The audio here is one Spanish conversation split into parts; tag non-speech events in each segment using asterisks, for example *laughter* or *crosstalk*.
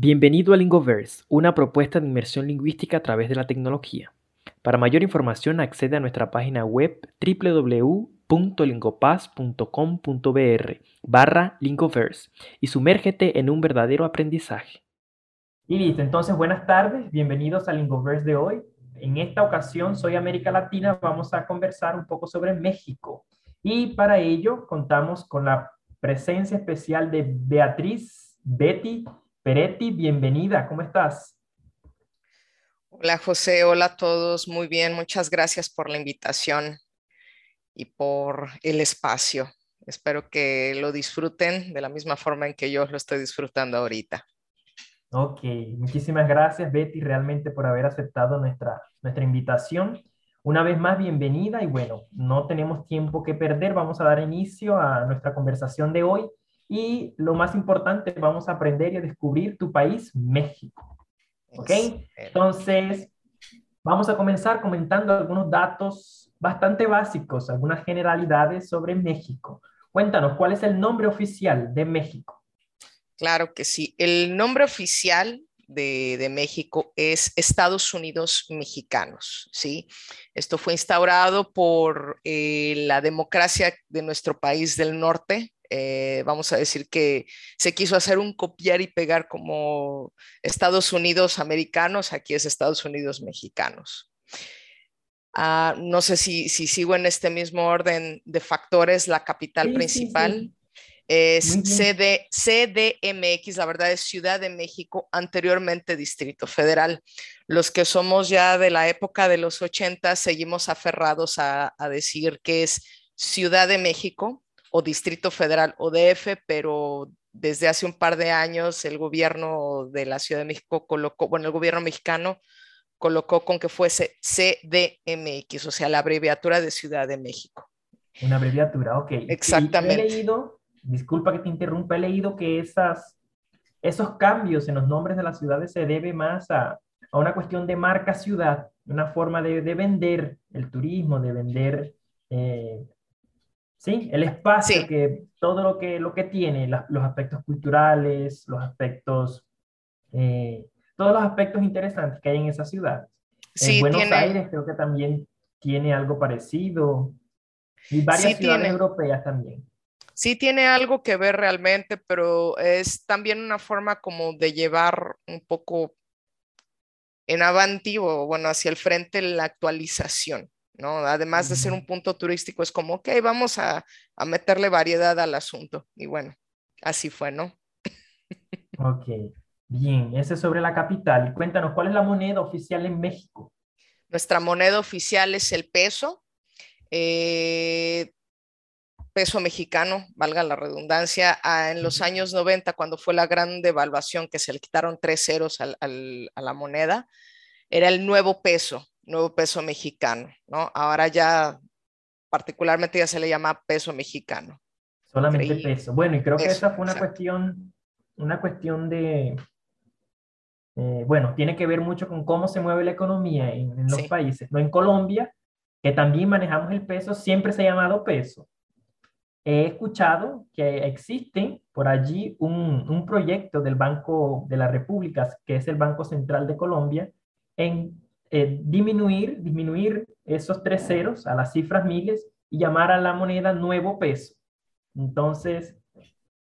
Bienvenido a Lingoverse, una propuesta de inmersión lingüística a través de la tecnología. Para mayor información accede a nuestra página web www.lingopaz.com.br barra Lingoverse y sumérgete en un verdadero aprendizaje. Y listo, entonces buenas tardes, bienvenidos a Lingoverse de hoy. En esta ocasión soy América Latina, vamos a conversar un poco sobre México. Y para ello contamos con la presencia especial de Beatriz Betty Peretti, bienvenida, ¿cómo estás? Hola José, hola a todos, muy bien, muchas gracias por la invitación y por el espacio. Espero que lo disfruten de la misma forma en que yo lo estoy disfrutando ahorita. Ok, muchísimas gracias Betty realmente por haber aceptado nuestra, nuestra invitación. Una vez más, bienvenida y bueno, no tenemos tiempo que perder, vamos a dar inicio a nuestra conversación de hoy y lo más importante, vamos a aprender y a descubrir tu país, México. ¿Ok? Entonces, vamos a comenzar comentando algunos datos bastante básicos, algunas generalidades sobre México. Cuéntanos, ¿cuál es el nombre oficial de México? Claro que sí. El nombre oficial de, México es Estados Unidos Mexicanos, ¿sí? Esto fue instaurado por eh, la democracia de nuestro país del norte, eh, vamos a decir que se quiso hacer un copiar y pegar como Estados Unidos americanos, aquí es Estados Unidos mexicanos. Ah, no sé si, si, sigo en este mismo orden de factores, la capital principal. Es CD, CDMX, la verdad es Ciudad de México, anteriormente Distrito Federal. Los que somos ya de la época de los 80 seguimos aferrados a, a decir que es Ciudad de México, o Distrito Federal o DF, pero desde hace un par de años el gobierno de la Ciudad de México colocó, bueno, el gobierno mexicano colocó con que fuese CDMX, o sea, la abreviatura de Ciudad de México. Una abreviatura, ok. Exactamente. he leído, disculpa que te interrumpa, he leído que esas, esos cambios en los nombres de las ciudades se debe más a, a una cuestión de marca ciudad, una forma de, de vender el turismo, de vender eh, ¿sí? El espacio, que todo lo que, lo que tiene, los aspectos culturales, los aspectos, eh, todos los aspectos interesantes que hay en esa ciudad. en Buenos Aires creo que también tiene algo parecido y varias ciudades europeas también. Sí tiene algo que ver realmente, pero es también una forma como de llevar un poco en avanti o bueno, hacia el frente la actualización. ¿No? Además de ser un punto turístico, es como, ok, vamos a, meterle variedad al asunto. Y bueno, así fue, ¿no? Ok, bien, ese es sobre la capital. Cuéntanos, ¿cuál es la moneda oficial en México? Nuestra moneda oficial es el peso, eh, peso mexicano, valga la redundancia. Ah, en los años 90, cuando fue la gran devaluación que se le quitaron tres ceros a la moneda, era el nuevo peso nuevo peso mexicano, ¿no? Ahora ya particularmente ya se le llama peso mexicano. Solamente peso. Bueno, y creo que esa fue una cuestión, una cuestión de, eh, bueno, tiene que ver mucho con cómo se mueve la economía en, los países. ¿no? En Colombia, que también manejamos el peso, siempre se ha llamado peso. He escuchado que existe por allí un, un proyecto del Banco de la República, que es el Banco Central de Colombia, en eh, disminuir, disminuir esos tres ceros a las cifras miles y llamar a la moneda nuevo peso. Entonces,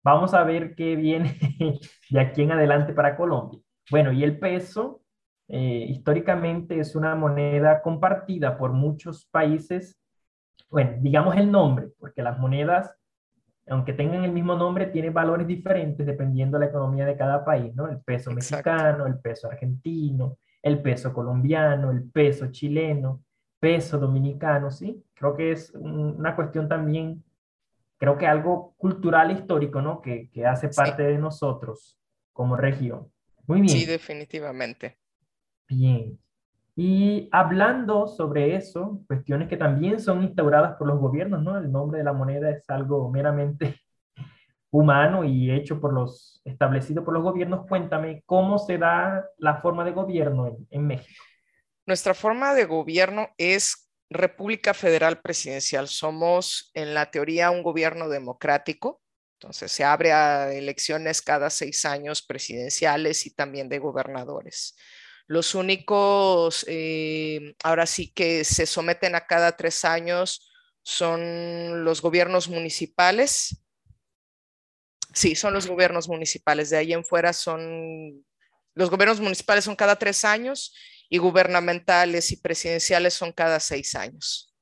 vamos a ver qué viene *laughs* de aquí en adelante para Colombia. Bueno, y el peso eh, históricamente es una moneda compartida por muchos países. Bueno, digamos el nombre, porque las monedas, aunque tengan el mismo nombre, tienen valores diferentes dependiendo de la economía de cada país, ¿no? El peso mexicano, el peso argentino, el peso colombiano, el peso chileno, peso dominicano, ¿sí? Creo que es una cuestión también, creo que algo cultural histórico, ¿no? Que, hace parte de nosotros como región. Muy bien. Sí, definitivamente. Bien. Y hablando sobre eso, cuestiones que también son instauradas por los gobiernos, ¿no? El nombre de la moneda es algo meramente humano y hecho por los, establecido por los gobiernos, cuéntame cómo se da la forma de gobierno en, México. Nuestra forma de gobierno es República Federal Presidencial. Somos en la teoría un gobierno democrático, Entonces se abre a elecciones cada seis años presidenciales y también de gobernadores. Los únicos, eh, ahora sí que se someten a cada tres años son los gobiernos municipales. Sí, son los gobiernos municipales. De ahí en fuera son, los gobiernos municipales son cada tres años y gubernamentales y presidenciales son cada seis años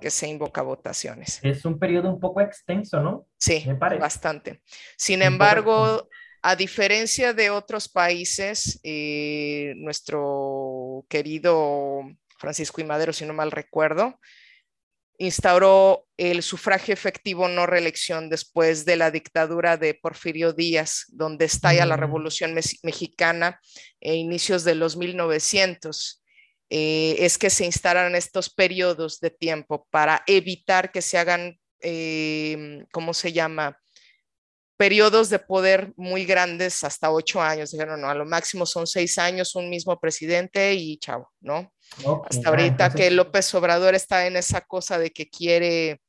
que se invoca votaciones. Es un periodo un poco extenso, ¿no? Sí, bastante. Sin embargo, a diferencia de otros países, eh, nuestro querido Francisco y Madero, si no mal recuerdo, instauró el sufragio efectivo no reelección después de la dictadura de Porfirio Díaz, donde estalla la mm. Revolución Mexicana a inicios de los 1900. Eh, es que se instalan estos periodos de tiempo para evitar que se hagan, eh, ¿cómo se llama? periodos de poder muy grandes hasta ocho años. Dijeron, no, a lo máximo son seis años, un mismo presidente y chao, ¿no? Hasta ahorita que López Obrador está en esa cosa de que quiere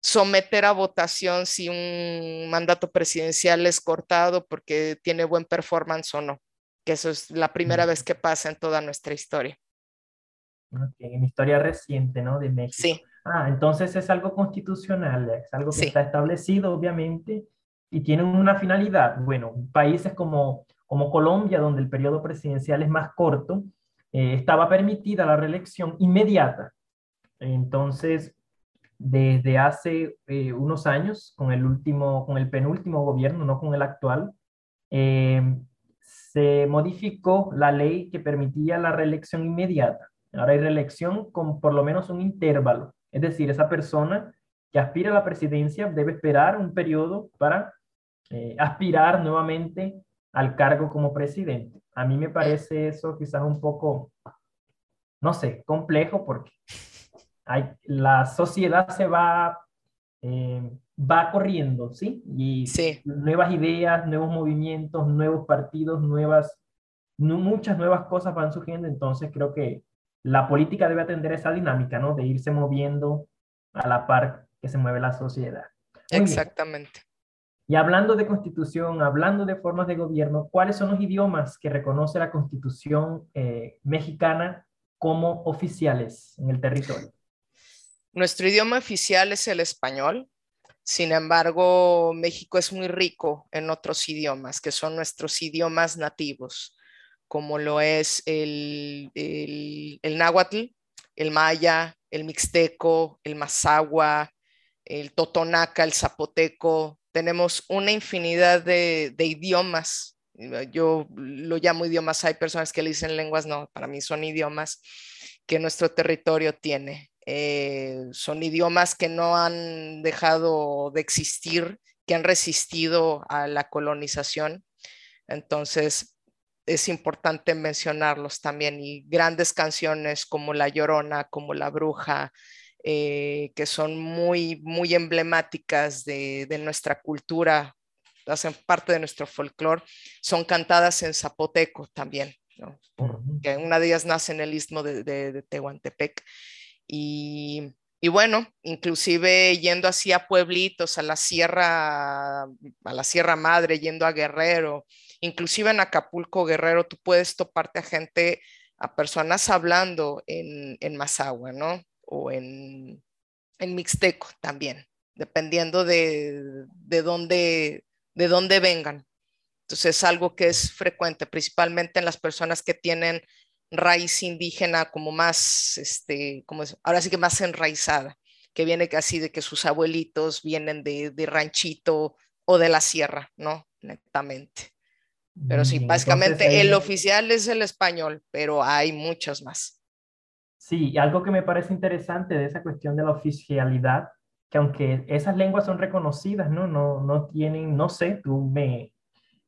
someter a votación si un mandato presidencial es cortado porque tiene buen performance o no, que eso es la primera vez que pasa en toda nuestra historia. en historia reciente, ¿no? De México. Sí. Ah, entonces es algo constitucional, es algo que está establecido, obviamente, y tienen una finalidad. Bueno, países como, como Colombia, donde el periodo presidencial es más corto, eh, estaba permitida la reelección inmediata. Entonces, desde hace eh, unos años, con el, último, con el penúltimo gobierno, no con el actual, eh, se modificó la ley que permitía la reelección inmediata. Ahora hay reelección con por lo menos un intervalo. Es decir, esa persona que aspira a la presidencia debe esperar un periodo para aspirar nuevamente al cargo como presidente. A mí me parece eso quizás un poco, no sé, complejo porque hay, la sociedad se va, eh, va corriendo, ¿sí? Y nuevas ideas, nuevos movimientos, nuevos partidos, nuevas, muchas nuevas cosas van surgiendo, entonces creo que la política debe atender esa dinámica, ¿no? De irse moviendo a la par que se mueve la sociedad. Exactamente. Y hablando de constitución, hablando de formas de gobierno, ¿cuáles son los idiomas que reconoce la constitución eh, mexicana como oficiales en el territorio? Nuestro idioma oficial es el español. Sin embargo, México es muy rico en otros idiomas, que son nuestros idiomas nativos, como lo es el, el, el náhuatl, el maya, el mixteco, el mazahua, el totonaca, el zapoteco, tenemos una infinidad de, idiomas. Yo lo llamo idiomas, hay personas que le dicen lenguas, no, para mí son idiomas que nuestro territorio tiene. Eh, son idiomas que no han dejado de existir, que han resistido a la colonización. Entonces, es importante mencionarlos también y grandes canciones como La Llorona, como La Bruja, eh, que son muy, muy emblemáticas de, nuestra cultura, hacen parte de nuestro folclore, son cantadas en zapoteco también, ¿no? porque una de ellas nace en el istmo de, Tehuantepec. Y, y, bueno, inclusive yendo así a pueblitos, a la sierra, a la Sierra Madre, yendo a Guerrero, inclusive en Acapulco, Guerrero, tú puedes toparte a gente, a personas hablando en, en Mazagua, ¿no? O en, en mixteco también, dependiendo de, de, dónde, de dónde vengan. Entonces es algo que es frecuente, principalmente en las personas que tienen raíz indígena como más, este, como ahora sí que más enraizada, que viene casi de que sus abuelitos vienen de, de ranchito o de la sierra, ¿no? Netamente. Pero sí, básicamente el oficial es el español, pero hay muchos más. Sí, algo que me parece interesante de esa cuestión de la oficialidad, que aunque esas lenguas son reconocidas, ¿no? No, no tienen, no sé, tú me,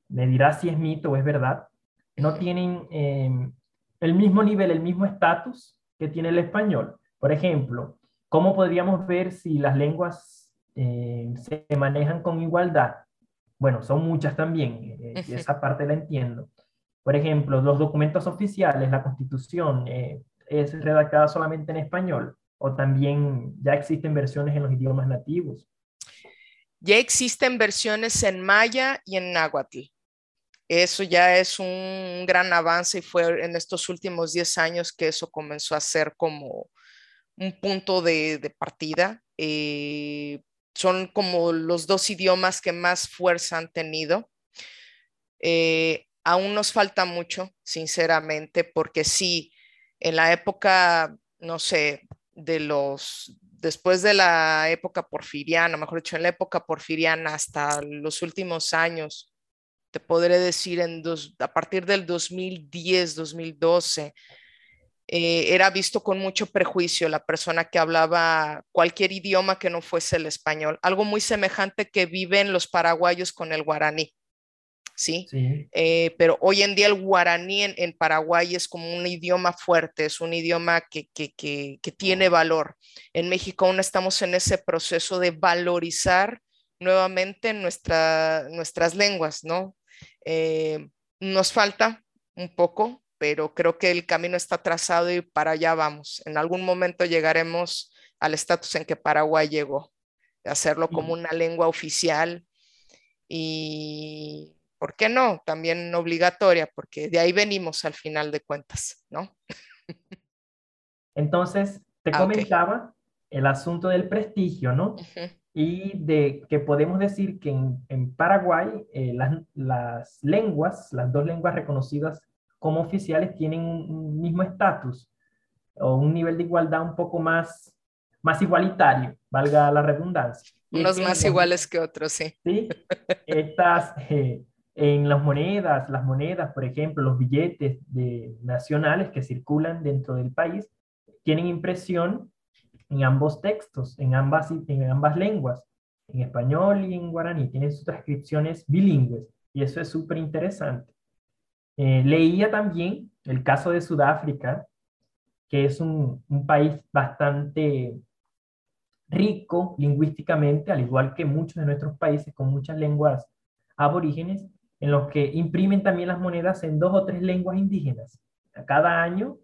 me dirás si es mito o es verdad, no tienen em, el mismo nivel, el mismo estatus que tiene el español. Por ejemplo, ¿cómo podríamos ver si las lenguas em, se manejan con igualdad? Bueno, son muchas también, eh, esa parte la entiendo. Por ejemplo, los documentos oficiales, la constitución, eh, es redactada solamente en español o también ya existen versiones en los idiomas nativos? Ya existen versiones en maya y en náhuatl. Eso ya es un gran avance y fue en estos últimos 10 años que eso comenzó a ser como un punto de, partida. Eh, son como los dos idiomas que más fuerza han tenido. Eh, aún nos falta mucho, sinceramente, porque sí, en la época, no sé, de los, después de la época porfiriana, mejor dicho, en la época porfiriana hasta los últimos años, te podré decir en dos, a partir del 2010, 2012, eh, era visto con mucho prejuicio la persona que hablaba cualquier idioma que no fuese el español, algo muy semejante que viven los paraguayos con el guaraní. ¿Sí? Eh, pero hoy en día el guaraní en, Paraguay es como un idioma fuerte, es un idioma que, tiene valor. En México aún estamos en ese proceso de valorizar nuevamente nuestra, nuestras lenguas, ¿no? Eh, nos falta un poco, pero creo que el camino está trazado y para allá vamos. En algún momento llegaremos al estatus en que Paraguay llegó, de hacerlo como una lengua oficial y, ¿por qué no? También obligatoria, porque de ahí venimos al final de cuentas, ¿no? Entonces, te ah, comentaba el asunto del prestigio, ¿no? Y de que podemos decir que en, Paraguay eh, las, lenguas, las dos lenguas reconocidas como oficiales tienen un, mismo estatus o un nivel de igualdad un poco más, más igualitario, valga la redundancia. Unos más iguales que otros, sí. Sí, *laughs* estas, eh, en las monedas, las monedas, por ejemplo, los billetes de, nacionales que circulan dentro del país, tienen impresión en ambos textos, en ambas, en ambas lenguas, en español y en guaraní, tienen sus transcripciones bilingües, y eso es súper interesante. Eh, leía también el caso de Sudáfrica, que es un, un país bastante rico lingüísticamente, al igual que muchos de nuestros países con muchas lenguas aborígenes, en los que imprimen también las monedas en dos o tres lenguas indígenas. Cada año,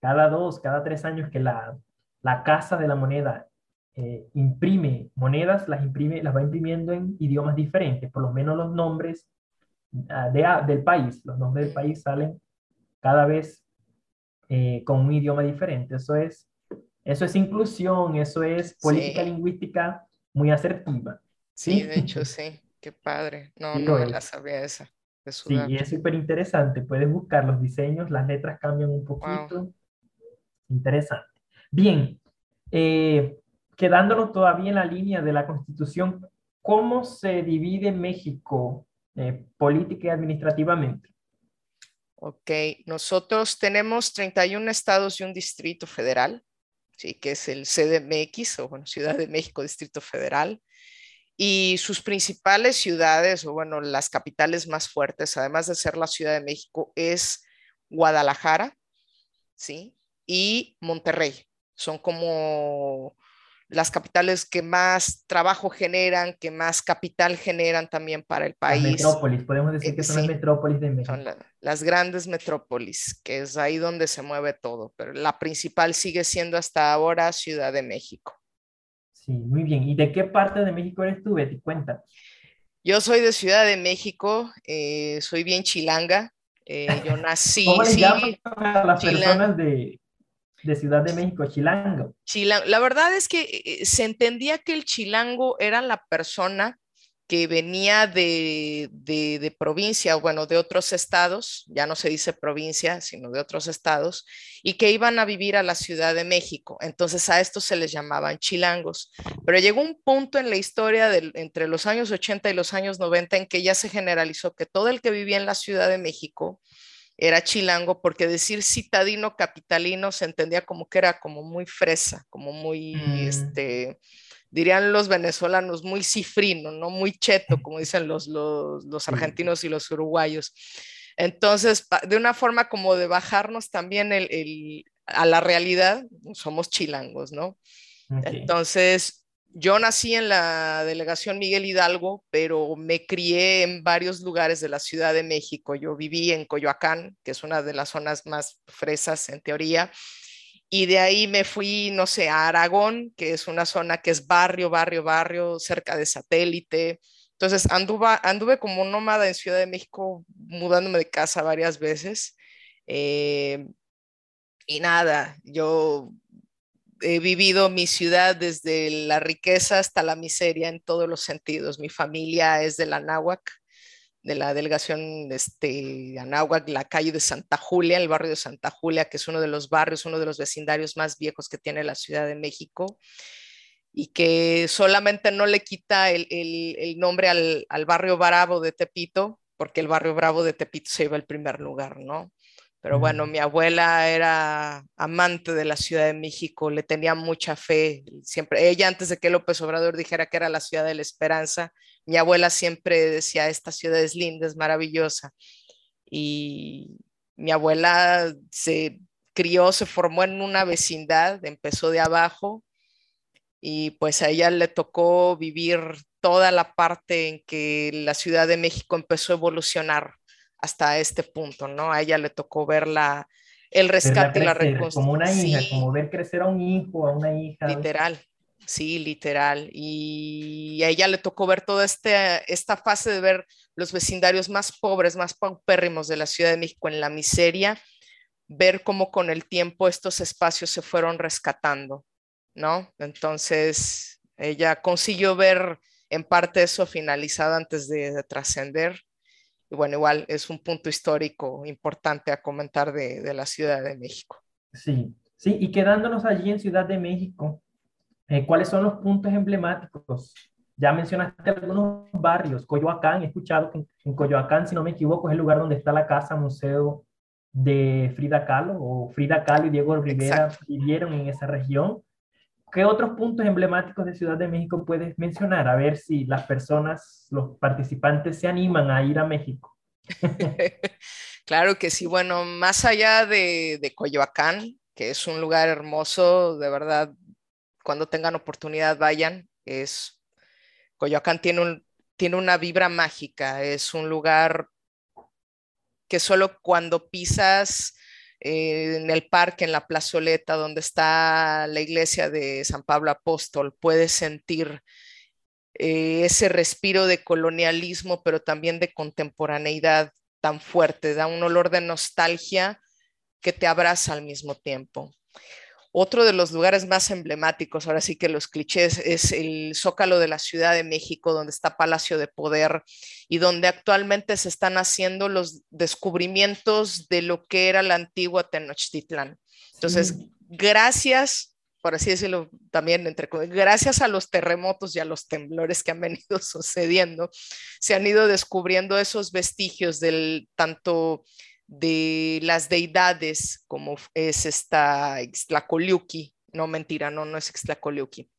cada dos, cada tres años que la, la Casa de la Moneda eh, imprime monedas, las, imprime, las va imprimiendo en idiomas diferentes, por lo menos los nombres ah, de, del país, los nombres del país salen cada vez eh, con un idioma diferente. Eso es, eso es inclusión, eso es política lingüística muy asertiva. sí, de hecho, sí. Qué padre. No, no la sabía esa. sí, y es súper interesante. Puedes buscar los diseños, las letras cambian un poquito. Interesante. Bien, eh, quedándonos todavía en la línea de la Constitución, ¿cómo se divide México eh, política y administrativamente? Ok, nosotros tenemos 31 estados y un distrito federal, ¿sí? que es el CDMX, o bueno, Ciudad de México, Distrito Federal y sus principales ciudades, o bueno, las capitales más fuertes, además de ser la Ciudad de México, es Guadalajara, ¿sí? Y Monterrey. Son como las capitales que más trabajo generan, que más capital generan también para el país. Las metrópolis, podemos decir que son las metrópolis de México. Son las grandes metrópolis, que es ahí donde se mueve todo, pero la principal sigue siendo hasta ahora Ciudad de México. Sí, muy bien. ¿Y de qué parte de México eres tú, Betty? Cuenta. Yo soy de Ciudad de México, eh, soy bien chilanga. Eh, yo *laughs* nací. ¿Cómo le llaman a las personas de, de, Ciudad de México, chilango? Chilango. La verdad es que eh, se entendía que el chilango era la persona que venía de, de, provincia, bueno, de otros estados, ya no se dice provincia, sino de otros estados, y que iban a vivir a la Ciudad de México. Entonces a estos se les llamaban chilangos. Pero llegó un punto en la historia de, entre los años 80 y los años 90 en que ya se generalizó que todo el que vivía en la Ciudad de México era chilango, porque decir citadino capitalino se entendía como que era como muy fresa, como muy, mm. este, dirían los venezolanos, muy cifrino, ¿no? Muy cheto, como dicen los, los, argentinos y los uruguayos. Entonces, de una forma como de bajarnos también el, a la realidad, somos chilangos, ¿no? Entonces, yo nací en la delegación Miguel Hidalgo, pero me crié en varios lugares de la Ciudad de México. Yo viví en Coyoacán, que es una de las zonas más fresas en teoría, Y de ahí me fui, no sé, a Aragón, que es una zona que es barrio, barrio, barrio, cerca de satélite. Entonces anduve, anduve como nómada en Ciudad de México, mudándome de casa varias veces. Eh, y nada, yo he vivido mi ciudad desde la riqueza hasta la miseria en todos los sentidos. Mi familia es de la Náhuac, de la delegación este, Anáhuac, la calle de Santa Julia, el barrio de Santa Julia, que es uno de los barrios, uno de los vecindarios más viejos que tiene la Ciudad de México y que solamente no le quita el, nombre al, al, barrio Bravo de Tepito, porque el barrio Bravo de Tepito se iba al primer lugar, ¿no? Pero bueno, mi abuela era amante de la Ciudad de México, le tenía mucha fe. Siempre, ella antes de que López Obrador dijera que era la ciudad de la esperanza, mi abuela siempre decía, esta ciudad es linda, es maravillosa. Y mi abuela se crió, se formó en una vecindad, empezó de abajo y pues a ella le tocó vivir toda la parte en que la Ciudad de México empezó a evolucionar hasta este punto, ¿no? A ella le tocó ver la, el rescate y la reconstrucción. Como una hija, como ver crecer a un hijo, a una hija. Literal, sí, literal. Y a ella le tocó ver toda este, esta fase de ver los vecindarios más pobres, más paupérrimos de la Ciudad de México en la miseria, ver cómo con el tiempo estos espacios se fueron rescatando, ¿no? Entonces, ella consiguió ver en parte eso finalizado antes de trascender y bueno, igual es un punto histórico importante a comentar de, la Ciudad de México. Sí, sí, y quedándonos allí en Ciudad de México, eh, ¿cuáles son los puntos emblemáticos? Ya mencionaste algunos barrios, Coyoacán, he escuchado que en, Coyoacán, si no me equivoco, es el lugar donde está la casa museo de Frida Kahlo, o Frida Kahlo y Diego Rivera vivieron en esa región. ¿Qué otros puntos emblemáticos de Ciudad de México puedes mencionar? A ver si las personas, los participantes se animan a ir a México. *laughs* claro que sí. Bueno, más allá de, de Coyoacán, que es un lugar hermoso, de verdad, cuando tengan oportunidad vayan. Es, Coyoacán tiene, tiene una vibra mágica, es un lugar que solo cuando pisas eh, en el parque, en la plazoleta donde está la iglesia de San Pablo Apóstol, puedes sentir eh, ese respiro de colonialismo, pero también de contemporaneidad tan fuerte, da un olor de nostalgia que te abraza al mismo tiempo. Otro de los lugares más emblemáticos, ahora sí que los clichés, es el Zócalo de la Ciudad de México, donde está Palacio de Poder y donde actualmente se están haciendo los descubrimientos de lo que era la antigua Tenochtitlán. Entonces, gracias, por así decirlo también, entre gracias a los terremotos y a los temblores que han venido *laughs* sucediendo, se han ido descubriendo esos vestigios del tanto de las deidades, como es esta Ixtlacoliuqui, no mentira, no, no es Ixtlacoliuqui,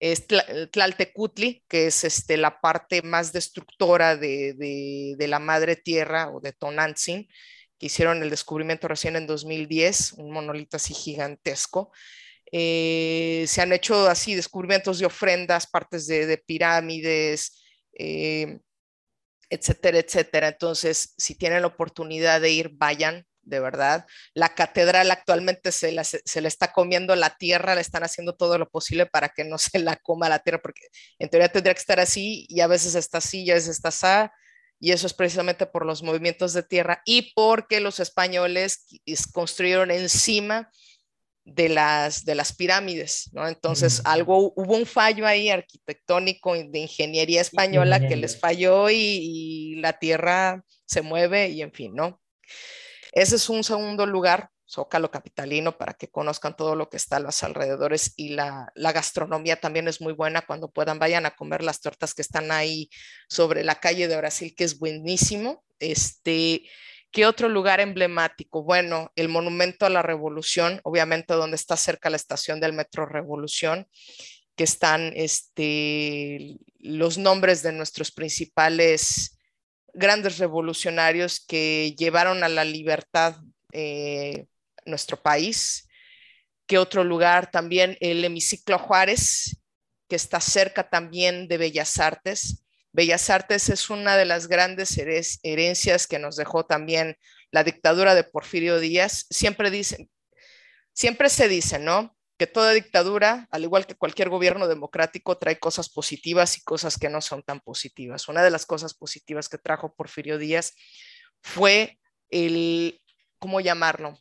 es Tlaltecutli, que es este, la parte más destructora de, la madre tierra o de Tonantzin, que hicieron el descubrimiento recién en 2010, un monolito así gigantesco. Eh, se han hecho así descubrimientos de ofrendas, partes de, pirámides, eh, etcétera, etcétera. Entonces, si tienen la oportunidad de ir, vayan, de verdad. La catedral actualmente se, la, se le está comiendo la tierra, le están haciendo todo lo posible para que no *laughs* se la coma la tierra, porque en teoría tendría que estar así y a veces está así y a veces está así. Y eso es precisamente por los movimientos de tierra y porque los españoles construyeron encima de las, de las pirámides, ¿no? Entonces, algo, hubo un fallo ahí arquitectónico de ingeniería española que les falló y, la tierra se mueve y en fin, ¿no? Ese es un segundo lugar, Zócalo Capitalino, para que conozcan todo lo que está a los alrededores y la, la gastronomía también es muy buena. Cuando puedan, vayan a comer las tortas que están ahí sobre la calle de Brasil, que es buenísimo. Este, ¿Qué otro lugar emblemático? Bueno, el Monumento a la Revolución, obviamente donde está cerca la estación del Metro Revolución, que están este, los nombres de nuestros principales grandes revolucionarios que llevaron a la libertad eh, nuestro país. ¿Qué otro lugar? También el Hemiciclo Juárez, que está cerca también de Bellas Artes. Bellas Artes es una de las grandes herencias que nos dejó también la dictadura de Porfirio Díaz. Siempre dicen, siempre se dice, ¿no? Que toda dictadura, al igual que cualquier gobierno democrático, trae cosas positivas y cosas que no son tan positivas. Una de las cosas positivas que trajo Porfirio Díaz fue el, ¿cómo llamarlo?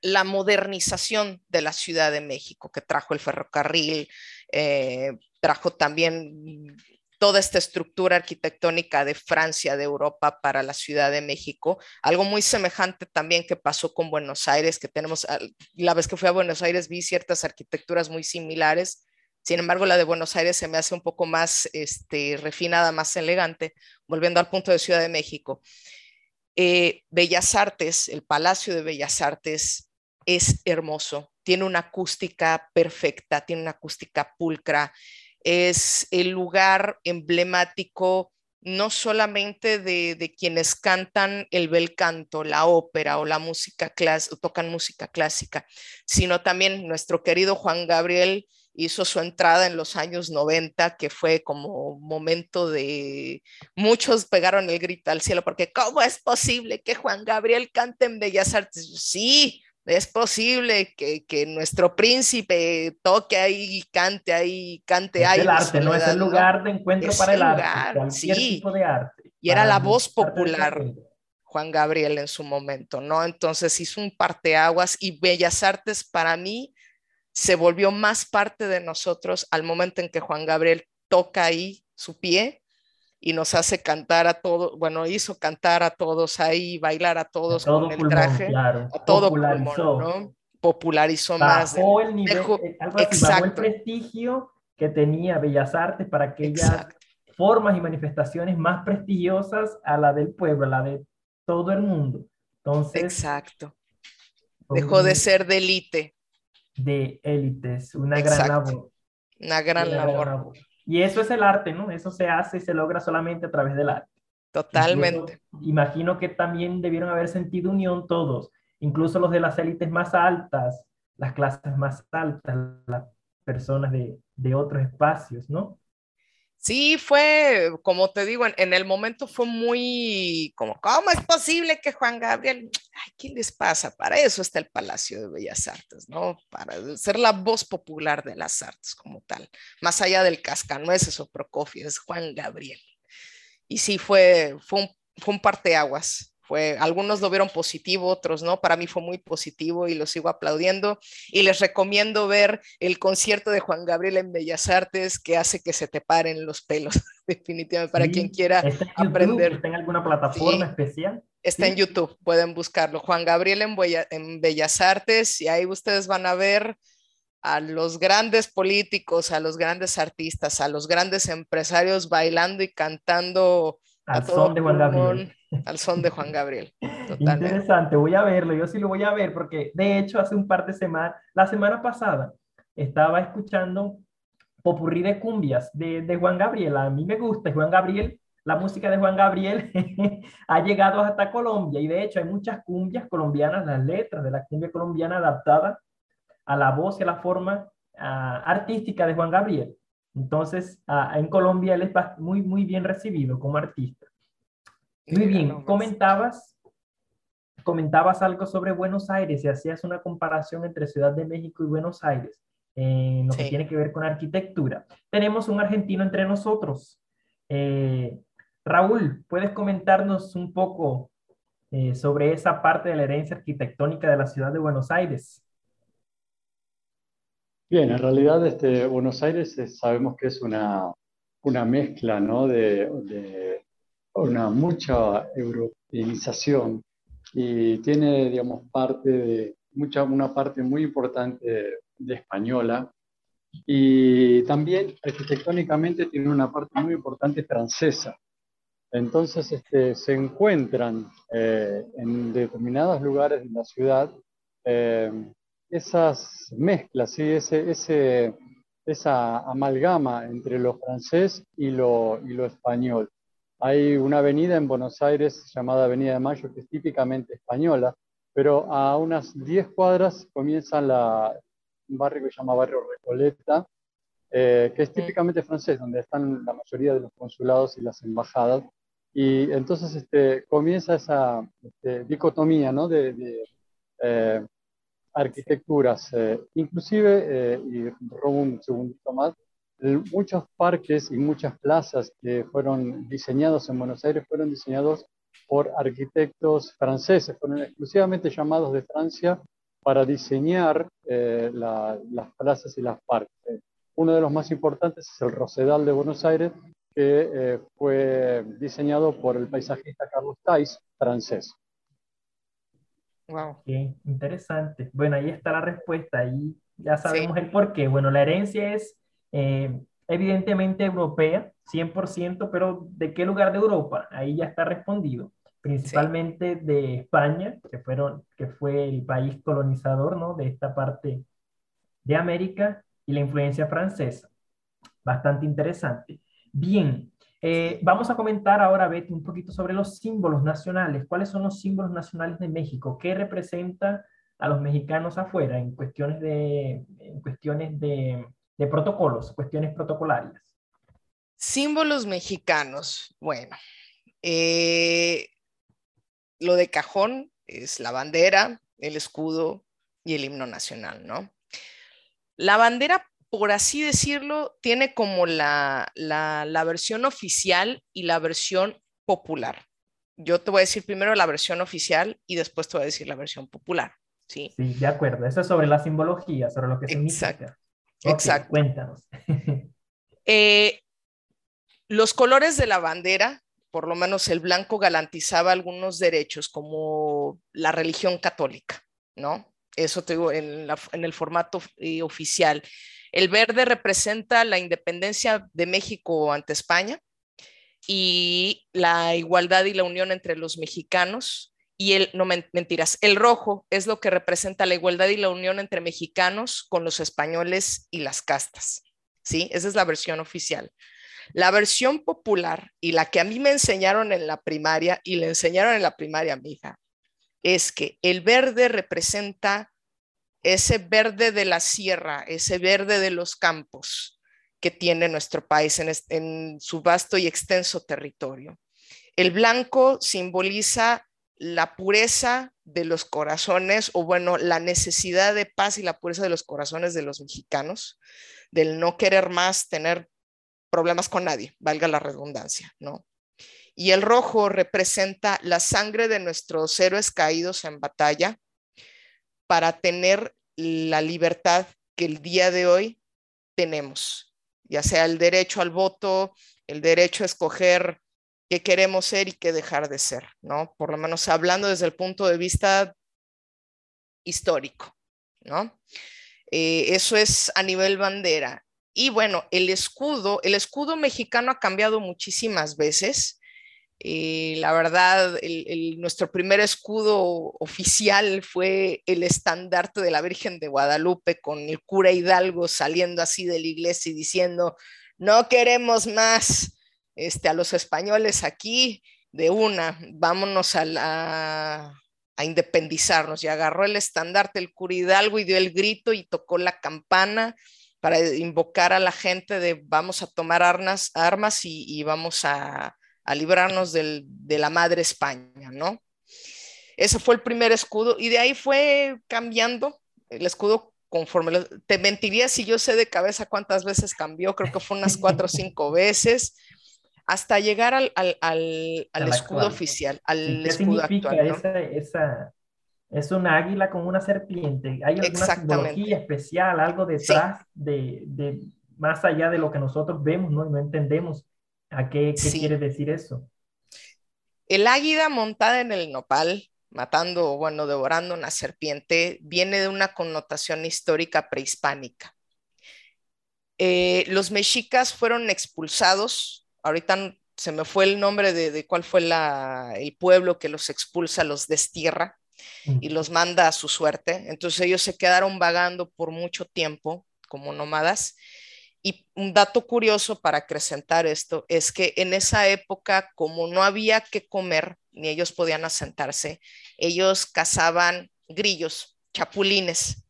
La modernización de la Ciudad de México, que trajo el ferrocarril, eh, trajo también toda esta estructura arquitectónica de Francia, de Europa para la Ciudad de México. Algo muy semejante también que pasó con Buenos Aires, que tenemos, la vez que fui a Buenos Aires vi ciertas arquitecturas muy similares. Sin embargo, la de Buenos Aires se me hace un poco más este, refinada, más elegante, volviendo al punto de Ciudad de México. Eh, Bellas Artes, el Palacio de Bellas Artes es hermoso, tiene una acústica perfecta, tiene una acústica pulcra, es el lugar emblemático no solamente de, quienes cantan el bel canto, la ópera o la música clásica, tocan música clásica, sino también nuestro querido Juan Gabriel hizo su entrada en los años 90, que fue como momento de muchos pegaron el grito al cielo, porque ¿cómo es posible que Juan Gabriel cante en Bellas Artes? Sí, es posible que, que, nuestro príncipe toque ahí, cante ahí, cante ahí. El arte, no es el lugar de encuentro para el, arte, cualquier tipo de arte. Y era la voz popular, Juan Gabriel en su momento, ¿no? Entonces hizo un parteaguas y Bellas Artes para mí se volvió más parte de nosotros al momento en que Juan Gabriel toca ahí su pie y nos hace cantar a todos, bueno, hizo cantar a todos ahí, bailar a todos con el traje, a todo popularizó, ¿no? popularizó más. el nivel, eh, bajó el prestigio que tenía Bellas Artes para aquellas formas y manifestaciones más prestigiosas a la del pueblo, a la de todo el mundo. Entonces, Exacto. Dejó de ser de élite de élites, una gran labor. Una gran labor. Y eso es el arte, ¿no? Eso se hace y se logra solamente a través del arte. Totalmente. imagino que también debieron haber sentido unión todos, incluso los de las élites más altas, las clases más altas, las personas de, de otros espacios, ¿no? Sí, fue, como te digo, en, el momento fue muy, como, ¿cómo es posible que Juan Gabriel, ay, ¿qué les pasa? Para eso está el Palacio de Bellas Artes, ¿no? Para ser la voz popular de las artes como tal, más allá del cascanueces o Prokofiev, es Juan Gabriel. Y sí, fue, fue un, fue un parteaguas fue, algunos lo vieron positivo, otros no. Para mí fue muy positivo y lo sigo aplaudiendo. Y les recomiendo ver el concierto de Juan Gabriel en Bellas Artes que hace que se te paren los pelos, *laughs* definitivamente, para quien quiera aprender. ¿Está en alguna plataforma especial? Está en YouTube, pueden buscarlo. Juan Gabriel en, en Bellas Artes y ahí ustedes van a ver a los grandes políticos, a los grandes artistas, a los grandes empresarios bailando y cantando al son de Juan Gabriel. Al son de Juan Gabriel. Interesante, voy a verlo, yo sí lo voy a ver porque de hecho hace un par de semanas, la semana pasada, estaba escuchando popurrí de cumbias de, de Juan Gabriel. A mí me gusta Juan Gabriel, la música de Juan Gabriel *laughs* ha llegado hasta Colombia y de hecho hay muchas cumbias colombianas, las letras de la cumbia colombiana adaptadas a la voz y a la forma ah, artística de Juan Gabriel. Entonces, ah, en Colombia él es muy, muy bien recibido como artista. Muy bien, comentabas, comentabas algo sobre Buenos Aires y hacías una comparación entre Ciudad de México y Buenos Aires en lo que tiene que ver con arquitectura. Tenemos un argentino entre nosotros. Eh, Raúl, ¿puedes comentarnos un poco eh, sobre esa parte de la herencia arquitectónica de la ciudad de Buenos Aires? Bien, en realidad este, Buenos Aires sabemos que es una, una mezcla ¿no? de, de, una mucha europeización y tiene, digamos, parte de, mucha, una parte muy importante de, española y también arquitectónicamente tiene una parte muy importante francesa. Entonces este, se encuentran eh, en determinados lugares de la ciudad eh, esas mezclas, ¿sí? ese, ese, esa amalgama entre lo francés y lo, y lo español. Hay una avenida en Buenos Aires llamada Avenida de Mayo que es típicamente española, pero a unas 10 cuadras comienza la, un barrio que se llama Barrio Recoleta, eh, que es típicamente francés, donde están la mayoría de los consulados y las embajadas. Y entonces este, comienza esa este, dicotomía ¿no? de, de eh, arquitecturas, inclusive, y robo un segundito más, muchos parques y muchas plazas que fueron diseñados en Buenos Aires fueron diseñados por arquitectos franceses, fueron exclusivamente llamados de Francia para diseñar eh, las plazas y las parques. Uno de los más importantes es el Rosedal de Buenos Aires, que eh, fue diseñado por el paisajista Carlos Tais, francés. Wow. Qué interesante. Bueno, ahí está la respuesta, ahí ya sabemos el por qué. Bueno, la herencia es eh, evidentemente europea, 100%, pero ¿de qué lugar de Europa? Ahí ya está respondido. Principalmente de España, que, fueron, que fue el país colonizador ¿no? de esta parte de América, y la influencia francesa. Bastante interesante. Bien, eh, vamos a comentar ahora, Betty, un poquito sobre los símbolos nacionales. ¿Cuáles son los símbolos nacionales de México? ¿Qué representa a los mexicanos afuera en cuestiones de, en cuestiones de de protocolos, cuestiones protocolarias. Símbolos mexicanos. Bueno, eh, lo de cajón es la bandera, el escudo y el himno nacional, ¿no? La bandera, por así decirlo, tiene como la, la, versión oficial y la versión popular. Yo te voy a decir primero la versión oficial y después te voy a decir la versión popular. Sí, sí de acuerdo. Eso es sobre la simbología, sobre lo que significa. Exacto. Cuéntanos. *laughs* Eh, los colores de la bandera, por lo menos el blanco garantizaba algunos derechos como la religión católica, ¿no? Eso te digo en, el formato eh, oficial. El verde representa la independencia de México ante España y la igualdad y la unión entre los mexicanos y el, no mentiras, el rojo es lo que representa la igualdad y la unión entre mexicanos con los españoles y las castas. ¿Sí? Esa es la versión oficial. La versión popular y la que a mí me enseñaron en la primaria y le enseñaron en la primaria a mi hija es que el verde representa ese verde de la sierra, ese verde de los campos que tiene nuestro país en, en su vasto y extenso territorio. El blanco simboliza la pureza de los corazones, o bueno, la necesidad de paz y la pureza de los corazones de los mexicanos, del no querer más tener problemas con nadie, valga la redundancia, ¿no? Y el rojo representa la sangre de nuestros héroes caídos en batalla para tener la libertad que el día de hoy tenemos, ya sea el derecho al voto, el derecho a escoger qué queremos ser y qué dejar de ser, ¿no? Por lo menos hablando desde el punto de vista histórico, ¿no? Eh, eso es a nivel bandera. Y bueno, el escudo, el escudo mexicano ha cambiado muchísimas veces. Eh, la verdad, nuestro primer escudo oficial fue el estandarte de la Virgen de Guadalupe con el cura Hidalgo saliendo así de la iglesia y diciendo, no queremos más este, a los españoles aquí de una, vámonos a, a independizarnos. Y agarró el estandarte el cura Hidalgo y dio el grito y tocó la campana para invocar a la gente de vamos a tomar armas, armas y, vamos a, a librarnos del, de la madre España, ¿no? Ese fue el primer escudo y de ahí fue cambiando el escudo conforme. te mentiría si yo sé de cabeza cuántas veces cambió, creo que fue unas cuatro o cinco veces hasta llegar al, escudo oficial, al ¿Qué escudo significa Esa, es una águila con una serpiente. ¿Hay alguna simbología especial, algo detrás de, más allá de lo que nosotros vemos, no, no entendemos a qué, quiere decir eso? El águila montada en el nopal, matando, o bueno, devorando una serpiente, viene de una connotación histórica prehispánica. Eh, los mexicas fueron expulsados ahorita se me fue el nombre de, cuál fue el pueblo que los expulsa, los destierra y los manda a su suerte. Entonces ellos se quedaron vagando por mucho tiempo como nómadas. Y un dato curioso para acrecentar esto es que en esa época, como no había que comer, ni ellos podían asentarse, ellos cazaban grillos, chapulines,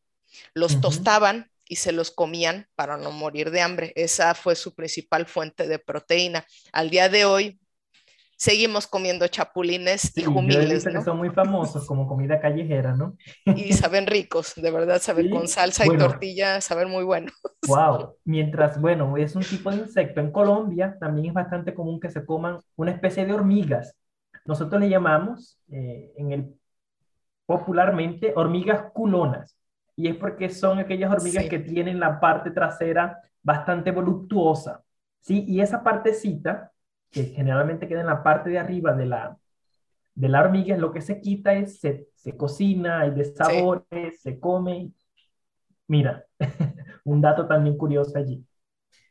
los tostaban y se los comían para no morir de hambre. Esa fue su principal fuente de proteína. Al día de hoy seguimos comiendo chapulines y jumiles. ¿no? que son muy famosos como comida callejera, ¿no? Y saben ricos, de verdad, saben con salsa y tortilla, saben muy buenos. Wow, mientras, bueno, es un tipo de insecto. En Colombia también es bastante común que se coman una especie de hormigas. Nosotros le llamamos eh, en el, popularmente hormigas culonas. Y es porque son aquellas hormigas que tienen la parte trasera bastante voluptuosa. ¿sí? Y esa partecita que generalmente queda en la parte de arriba de la, de la hormiga, lo que se quita es, se, se cocina, hay de sabores, se come. Mira, *laughs* un dato también curioso allí.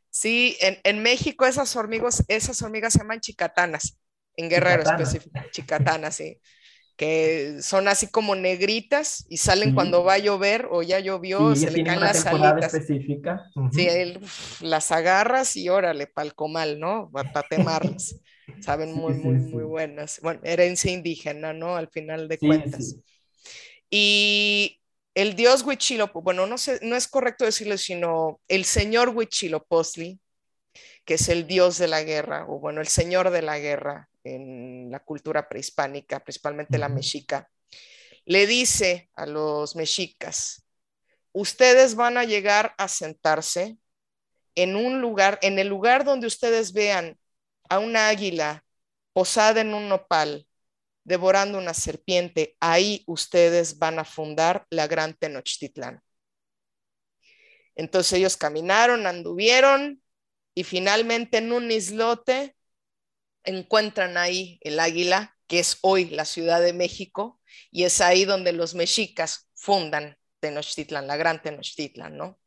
Sí, en, en, México esas hormigas, esas hormigas se llaman chicatanas, en Guerrero específico, chicatanas, sí que son así como negritas y salen cuando va a llover o ya llovió, se le caen las alitas. específica. Sí, las agarras y órale, palcomal, ¿no? Para temarlas. *laughs* Saben muy, muy, muy buenas. Bueno, herencia indígena, ¿no? Al final de cuentas. Y el dios Huichilopochtli, bueno, no, sé, no es correcto decirlo, sino el señor Huichilopochtli, que es el dios de la guerra, o bueno, el señor de la guerra, en la cultura prehispánica, principalmente la mexica, le dice a los mexicas, ustedes van a llegar a sentarse en un lugar, en el lugar donde ustedes vean a una águila posada en un nopal, devorando una serpiente, ahí ustedes van a fundar la gran Tenochtitlán. Entonces ellos caminaron, anduvieron y finalmente en un islote encuentran ahí el águila, que es hoy la Ciudad de México, y es ahí donde los mexicas fundan Tenochtitlan, la gran Tenochtitlan, ¿no?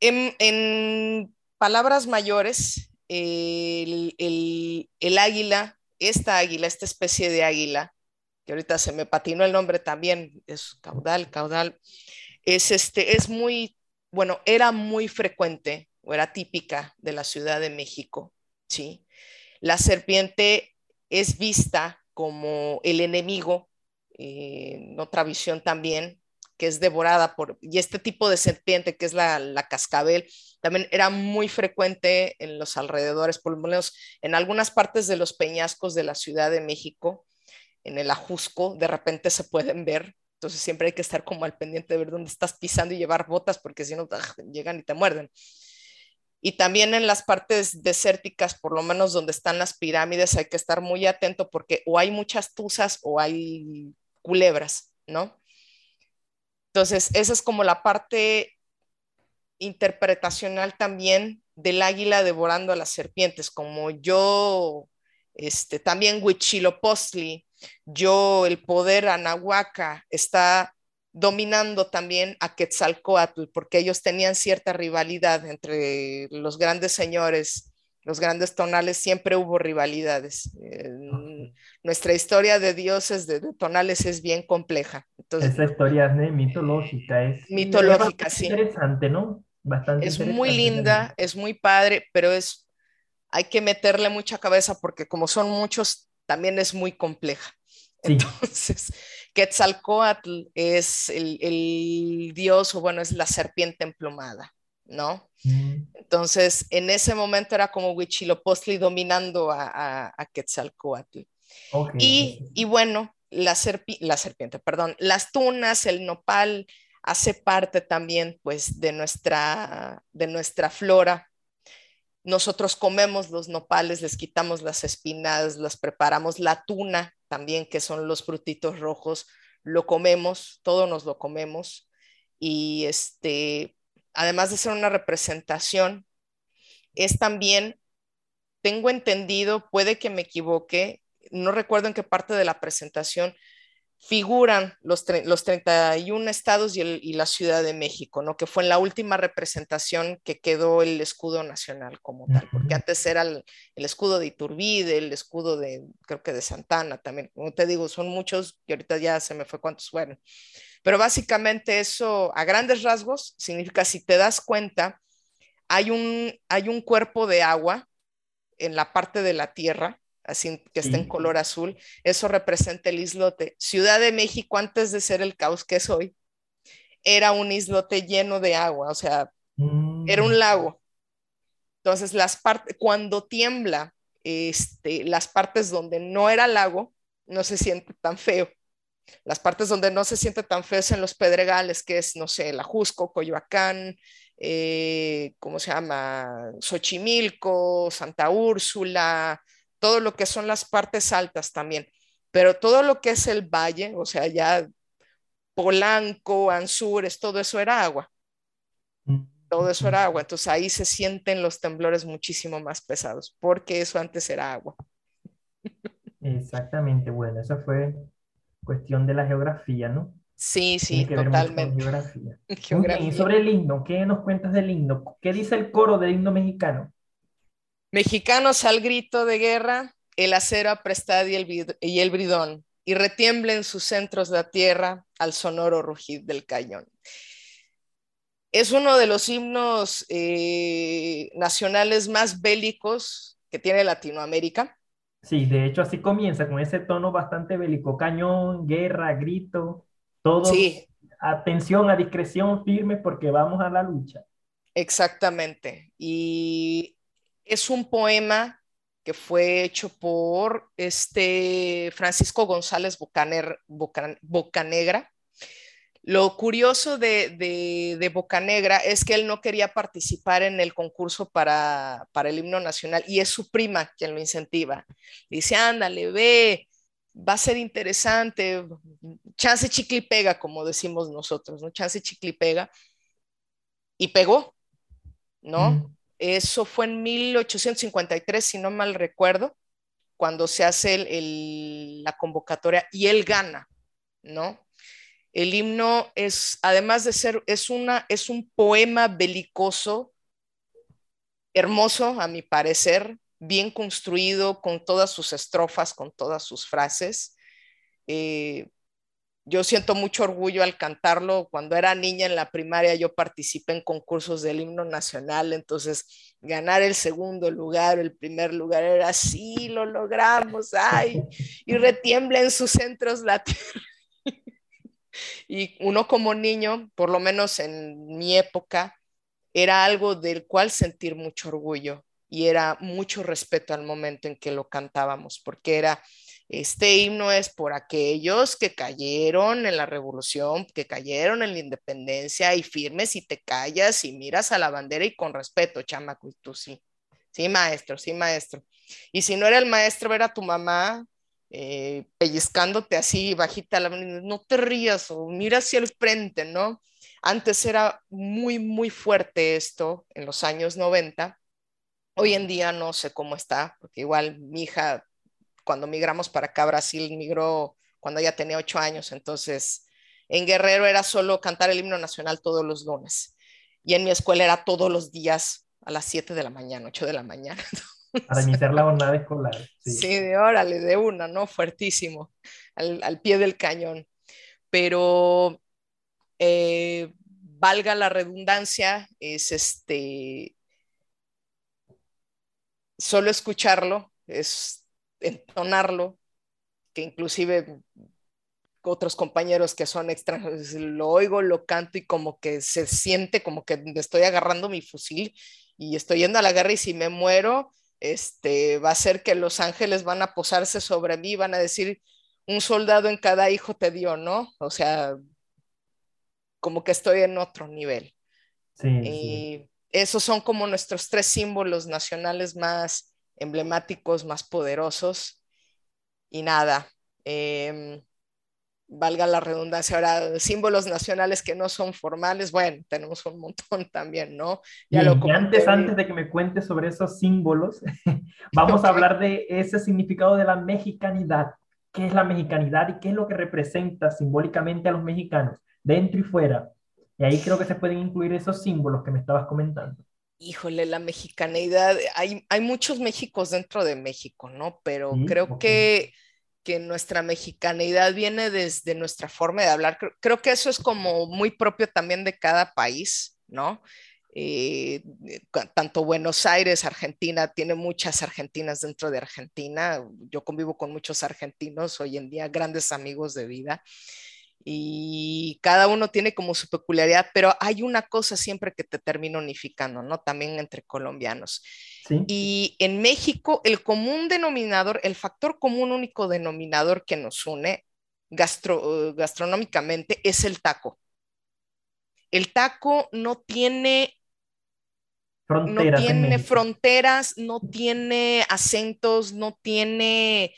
En, palabras mayores, el, águila, esta águila, esta especie de águila, que ahorita se me patinó el nombre también, es caudal, caudal, es, este, es muy, bueno, era muy frecuente o era típica de la Ciudad de México ¿sí? La serpiente es vista como el enemigo, eh, otra visión también, que es devorada por, y este tipo de serpiente que es la, la, cascabel, también era muy frecuente en los alrededores, por en algunas partes de los peñascos de la Ciudad de México, en el Ajusco, de repente se pueden ver. Entonces siempre hay que estar como al pendiente de ver dónde estás pisando y llevar botas porque si no ¡ah! llegan y te muerden. Y también en las partes desérticas, por lo menos donde están las pirámides, hay que estar muy atento porque o hay muchas tuzas o hay culebras, ¿no? Entonces, esa es como la parte interpretacional también del águila devorando a las serpientes, como yo, este, también Huichilopochtli, yo, el poder Anahuaca, está dominando también a Quetzalcoatl, porque ellos tenían cierta rivalidad entre los grandes señores, los grandes tonales, siempre hubo rivalidades. nuestra historia de dioses, de, tonales, es bien compleja. Entonces, Esa historia es mitológica, es mitológica, sí. Interesante, ¿no? Bastante es muy linda, es muy padre, pero es, hay que meterle mucha cabeza porque como son muchos, también es muy compleja. Entonces, Quetzalcoatl es el, dios, o bueno, es la serpiente emplumada, ¿no? Mm. Entonces, en ese momento era como Huichilopochtli dominando a, a, Quetzalcoatl. Y, bueno, la, la serpiente, perdón, las tunas, el nopal, hace parte también, pues, de nuestra, de nuestra flora. Nosotros comemos los nopales, les quitamos las espinas, las preparamos, la tuna también, que son los frutitos rojos, lo comemos, todos nos lo comemos. Y este, además de ser una representación, es también, tengo entendido, puede que me equivoque, no recuerdo en qué parte de la presentación, figuran los, los 31 estados y, la Ciudad de México, ¿no? que fue en la última representación que quedó el escudo nacional como tal, porque antes era el, escudo de Iturbide, el escudo de, creo que de Santana también, como te digo, son muchos y ahorita ya se me fue cuántos fueron. Pero básicamente eso, a grandes rasgos, significa, si te das cuenta, hay un, hay un cuerpo de agua en la parte de la tierra, así que está en color azul, eso representa el islote. Ciudad de México, antes de ser el caos que es hoy, era un islote lleno de agua, o sea, era un mm. lago. Entonces, las partes, cuando tiembla este, las partes donde no era lago no se siente tan feo. Las partes donde no se siente tan feo es en los pedregales, que es, no sé, la Jusco, Coyoacán, eh, ¿cómo se llama? Xochimilco, Santa Úrsula, todo lo que son las partes altas también. Pero todo lo que es el valle, o sea, ya Polanco, Anzures, todo eso era agua. Todo eso era agua. Entonces ahí se sienten los temblores muchísimo más pesados, porque eso antes era agua. Exactamente, bueno, esa fue cuestión de la geografía, ¿no? Sí, sí, totalmente. Geografía. *laughs* y sobre el himno, ¿qué nos cuentas del himno? ¿Qué dice el coro del himno mexicano? Mexicanos al grito de guerra, el acero aprestado y el, y el bridón, y retiemblen sus centros la tierra al sonoro rugir del cañón. Es uno de los himnos eh, nacionales más bélicos que tiene Latinoamérica. Sí, de hecho así comienza, con ese tono bastante bélico, cañón, guerra, grito, todo. Sí. Atención, a discreción, firme, porque vamos a la lucha. Exactamente. Y es un poema que fue hecho por este Francisco González Bocanegra. Lo curioso de, de, Bocanegra es que él no quería participar en el concurso para, para el himno nacional y es su prima quien lo incentiva. Dice, ándale, ve, va a ser interesante, chance chicle y pega, como decimos nosotros, ¿no? Chance chicle y pega. Y pegó, ¿no? Mm. Eso fue en 1853, si no mal recuerdo, cuando se hace la convocatoria y él gana, ¿no? El himno es, además de ser, es, una, es un poema belicoso, hermoso a mi parecer, bien construido, con todas sus estrofas, con todas sus frases. Eh, yo siento mucho orgullo al cantarlo. Cuando era niña en la primaria yo participé en concursos del himno nacional, entonces ganar el segundo lugar, el primer lugar era así, lo logramos, ay, y retiembla en sus centros la tierra. *laughs* Y uno como niño, por lo menos en mi época, era algo del cual sentir mucho orgullo y era mucho respeto al momento en que lo cantábamos, porque era, este himno es por aquellos que cayeron en la revolución, que cayeron en la independencia y firmes y te callas y miras a la bandera y con respeto, chamaco, y tú sí. Sí, maestro, sí, maestro. Y si no era el maestro, era tu mamá, eh, pellizcándote así bajita, no te rías o mira hacia el frente, ¿no? Antes era muy, muy fuerte esto en los años 90. Hoy en día no sé cómo está, porque igual mi hija, cuando migramos para acá, Brasil, migró cuando ella tenía ocho años, entonces en Guerrero era solo cantar el himno nacional todos los lunes. Y en mi escuela era todos los días a las 7 de la mañana, 8 de la mañana. *laughs* Para iniciar la jornada escolar. Sí, de órale, de una, ¿no? Fuertísimo, al, pie del cañón. Pero eh, valga la redundancia, es este, solo escucharlo, es entonarlo, que inclusive otros compañeros que son extranjeros, lo oigo, lo canto y como que se siente como que estoy agarrando mi fusil y estoy yendo a la guerra y si me muero, este, va a ser que los ángeles van a posarse sobre mí, van a decir, un soldado en cada hijo te dio, ¿no? O sea, como que estoy en otro nivel. Sí, y esos son como nuestros tres símbolos nacionales más emblemáticos, más poderosos. Y nada, eh, valga la redundancia, ahora símbolos nacionales que no son formales, bueno, tenemos un montón *laughs* también, ¿no? Ya lo y antes, antes de que me cuentes sobre esos símbolos, *laughs* vamos a hablar de ese significado de la mexicanidad. ¿Qué es la mexicanidad y qué es lo que representa simbólicamente a los mexicanos, dentro y fuera? Y ahí creo que se pueden incluir esos símbolos que me estabas comentando. Híjole, la mexicanidad, hay, hay muchos Méxicos dentro de México, ¿no? Pero creo que que nuestra mexicanidad viene desde nuestra forma de hablar. Creo, que eso es como muy propio también de cada país, ¿no? Eh, tanto Buenos Aires, Argentina, tiene muchas argentinas dentro de Argentina. Yo convivo con muchos argentinos hoy en día, grandes amigos de vida. Y cada uno tiene como su peculiaridad, pero hay una cosa siempre que te termina unificando, ¿no? También entre colombianos. Y en México, el común denominador, el factor común único denominador que nos une gastronómicamente es el taco. El taco no tiene fronteras, no tiene fronteras, no tiene acentos, no tiene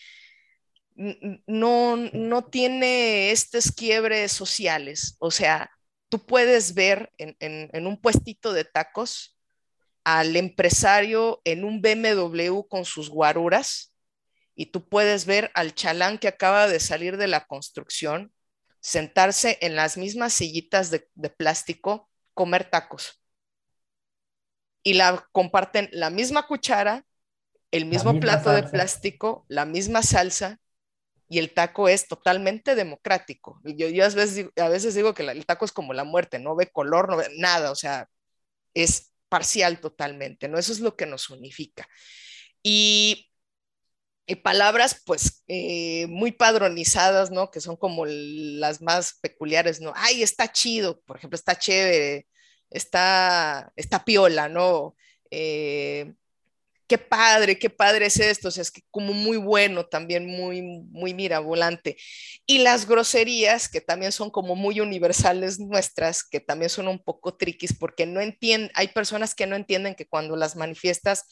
no, no tiene estos quiebres sociales. O sea, tú puedes ver en, un puestito de tacos al empresario en un BMW con sus guaruras y tú puedes ver al chalán que acaba de salir de la construcción sentarse en las mismas sillitas de, plástico, comer tacos. Y la comparten la misma cuchara, el mismo plato de plástico, la misma salsa, y el taco es totalmente democrático. Yo, a, veces, digo que el taco es como la muerte, no ve color, no ve nada, o sea, es parcial totalmente, ¿no? Eso es lo que nos unifica. Y, y palabras, pues, eh, muy padronizadas, ¿no? Que son como las más peculiares, ¿no? Ay, está chido, por ejemplo, está chévere, está, está piola, ¿no? Eh, qué padre, qué padre es esto, o sea, es que como muy bueno, también muy, muy mirabolante. Y las groserías, que también son como muy universales nuestras, que también son un poco triquis, porque no entienden, hay personas que no entienden que cuando las manifiestas,